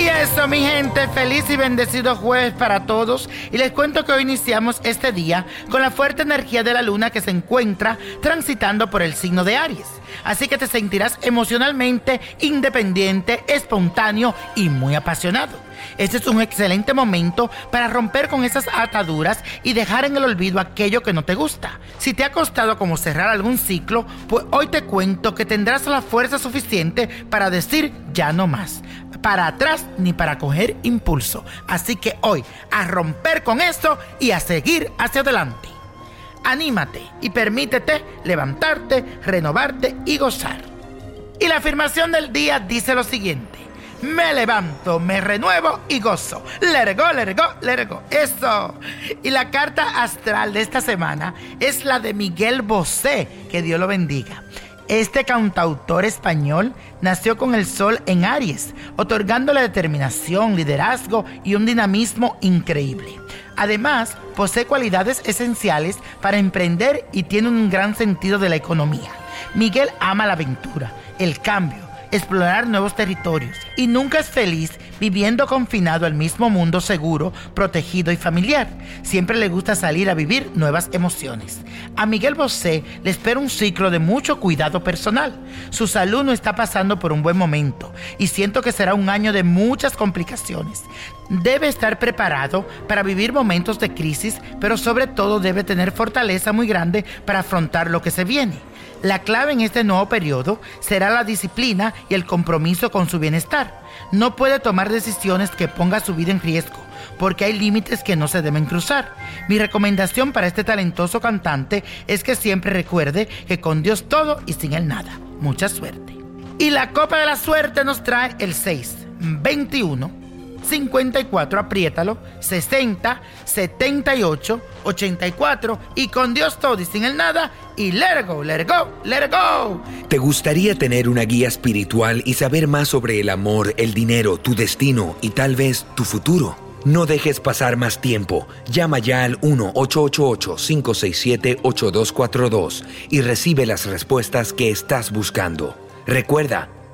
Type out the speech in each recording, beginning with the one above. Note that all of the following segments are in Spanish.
Y eso, mi gente, feliz y bendecido jueves para todos. Y les cuento que hoy iniciamos este día con la fuerte energía de la luna que se encuentra transitando por el signo de Aries. Así que te sentirás emocionalmente independiente, espontáneo y muy apasionado. Este es un excelente momento para romper con esas ataduras y dejar en el olvido aquello que no te gusta. Si te ha costado como cerrar algún ciclo, pues hoy te cuento que tendrás la fuerza suficiente para decir ya no más. Para atrás ni para coger impulso. Así que hoy a romper con esto y a seguir hacia adelante. Anímate y permítete levantarte, renovarte y gozar. Y la afirmación del día dice lo siguiente. Me levanto, me renuevo y gozo. Let it go. Eso. Y la carta astral de esta semana es la de Miguel Bosé. Que Dios lo bendiga. Este cantautor español nació con el sol en Aries, otorgándole determinación, liderazgo y un dinamismo increíble. Además, posee cualidades esenciales para emprender y tiene un gran sentido de la economía. Miguel ama la aventura, el cambio, explorar nuevos territorios y nunca es feliz viviendo confinado al mismo mundo seguro, protegido y familiar. Siempre le gusta salir a vivir nuevas emociones. A Miguel Bosé le espera un ciclo de mucho cuidado personal. Su salud no está pasando por un buen momento y siento que será un año de muchas complicaciones. Debe estar preparado para vivir momentos de crisis, pero sobre todo debe tener fortaleza muy grande para afrontar lo que se viene. La clave en este nuevo periodo será la disciplina y el compromiso con su bienestar. No puede tomar decisiones que ponga su vida en riesgo, porque hay límites que no se deben cruzar. Mi recomendación para este talentoso cantante es que siempre recuerde que con Dios todo y sin Él nada. Mucha suerte. Y la copa de la suerte nos trae el 6, 21, 54, apriétalo, 60, 78, 84 y con Dios todo y sin el nada y let it go, let go, let go. ¿Te gustaría tener una guía espiritual y saber más sobre el amor, el dinero, tu destino y tal vez tu futuro? No dejes pasar más tiempo. Llama ya al 1-888-567-8242 y recibe las respuestas que estás buscando. Recuerda,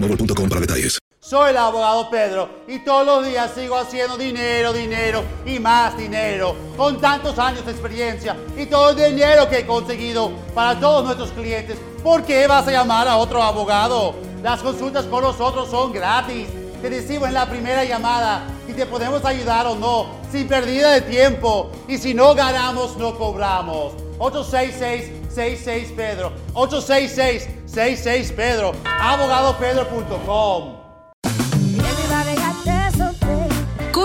boostmobile.com para detalles. Soy el abogado Pedro y todos los días sigo haciendo dinero, dinero y más dinero. Con tantos años de experiencia y todo el dinero que he conseguido para todos nuestros clientes, ¿por qué vas a llamar a otro abogado? Las consultas con nosotros son gratis. Te decimos en la primera llamada si te podemos ayudar o no, sin pérdida de tiempo. Y si no ganamos, no cobramos. 866-66 Pedro. 866-66 Pedro. Abogadopedro.com.